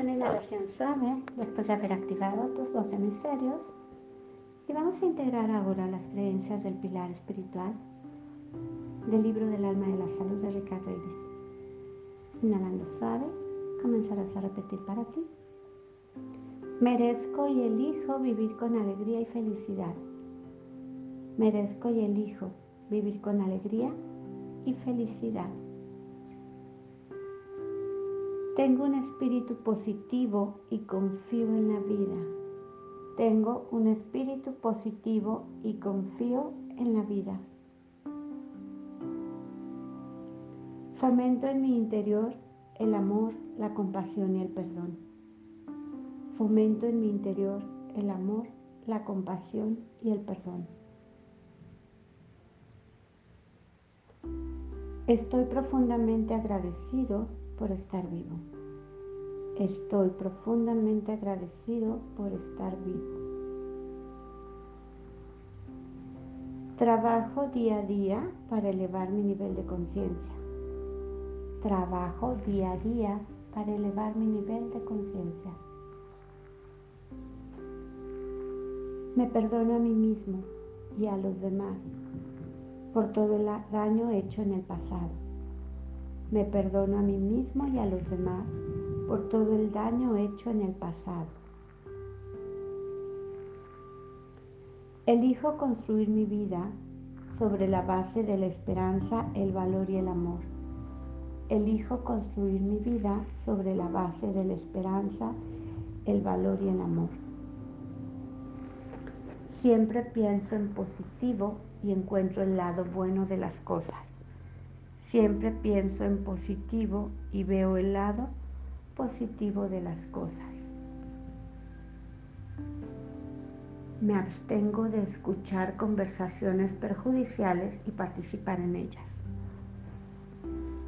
una inhalación suave después de haber activado tus dos hemisferios y vamos a integrar ahora las creencias del pilar espiritual del libro del alma de la salud de Ricardo Iris. Inhalando suave, comenzarás a repetir para ti. Merezco y elijo vivir con alegría y felicidad. Merezco y elijo vivir con alegría y felicidad. Tengo un espíritu positivo y confío en la vida. Tengo un espíritu positivo y confío en la vida. Fomento en mi interior el amor, la compasión y el perdón. Fomento en mi interior el amor, la compasión y el perdón. Estoy profundamente agradecido por estar vivo. Estoy profundamente agradecido por estar vivo. Trabajo día a día para elevar mi nivel de conciencia. Trabajo día a día para elevar mi nivel de conciencia. Me perdono a mí mismo y a los demás por todo el daño hecho en el pasado. Me perdono a mí mismo y a los demás por todo el daño hecho en el pasado. Elijo construir mi vida sobre la base de la esperanza, el valor y el amor. Elijo construir mi vida sobre la base de la esperanza, el valor y el amor. Siempre pienso en positivo y encuentro el lado bueno de las cosas. Siempre pienso en positivo y veo el lado positivo de las cosas. Me abstengo de escuchar conversaciones perjudiciales y participar en ellas.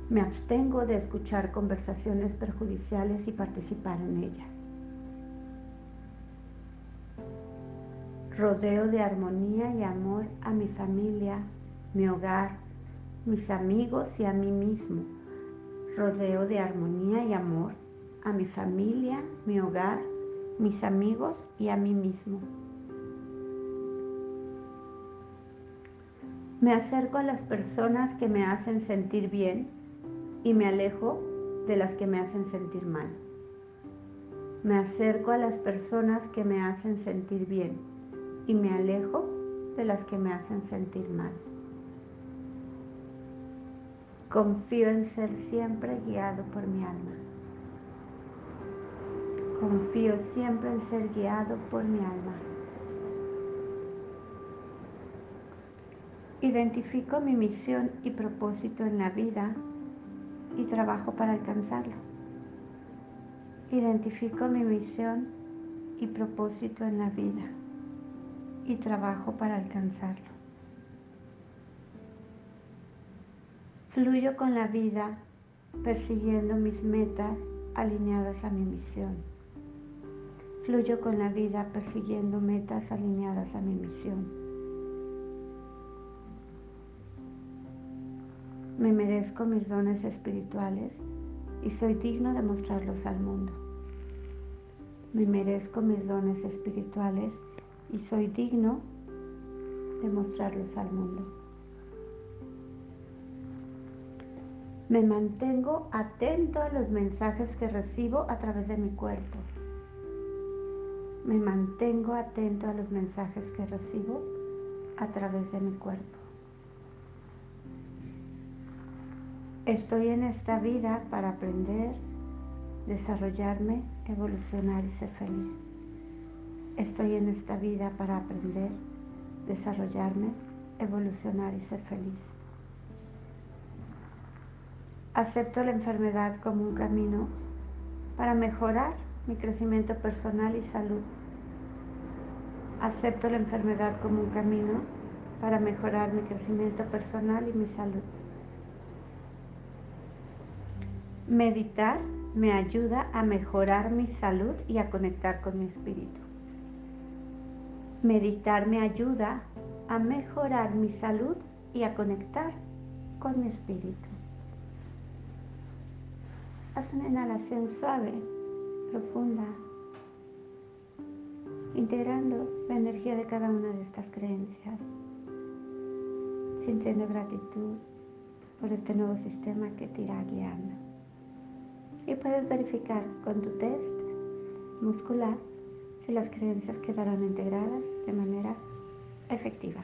Me abstengo de escuchar conversaciones perjudiciales y participar en ellas. Rodeo de armonía y amor a mi familia, mi hogar, mis amigos y a mí mismo. Rodeo de armonía y amor a mi familia, mi hogar, mis amigos y a mí mismo. Me acerco a las personas que me hacen sentir bien y me alejo de las que me hacen sentir mal. Me acerco a las personas que me hacen sentir bien y me alejo de las que me hacen sentir mal. Confío en ser siempre guiado por mi alma. Confío siempre en ser guiado por mi alma. Identifico mi misión y propósito en la vida y trabajo para alcanzarlo. Identifico mi misión y propósito en la vida y trabajo para alcanzarlo. Fluyo con la vida persiguiendo mis metas alineadas a mi misión. Fluyo con la vida persiguiendo metas alineadas a mi misión. Me merezco mis dones espirituales y soy digno de mostrarlos al mundo. Me merezco mis dones espirituales y soy digno de mostrarlos al mundo. Me mantengo atento a los mensajes que recibo a través de mi cuerpo. Me mantengo atento a los mensajes que recibo a través de mi cuerpo. Estoy en esta vida para aprender, desarrollarme, evolucionar y ser feliz. Estoy en esta vida para aprender, desarrollarme, evolucionar y ser feliz. Acepto la enfermedad como un camino para mejorar mi crecimiento personal y salud. Acepto la enfermedad como un camino para mejorar mi crecimiento personal y mi salud. Meditar me ayuda a mejorar mi salud y a conectar con mi espíritu. Meditar me ayuda a mejorar mi salud y a conectar con mi espíritu. Haz una inhalación suave profunda, integrando la energía de cada una de estas creencias, sintiendo gratitud por este nuevo sistema que te irá guiando. Y puedes verificar con tu test muscular si las creencias quedaron integradas de manera efectiva.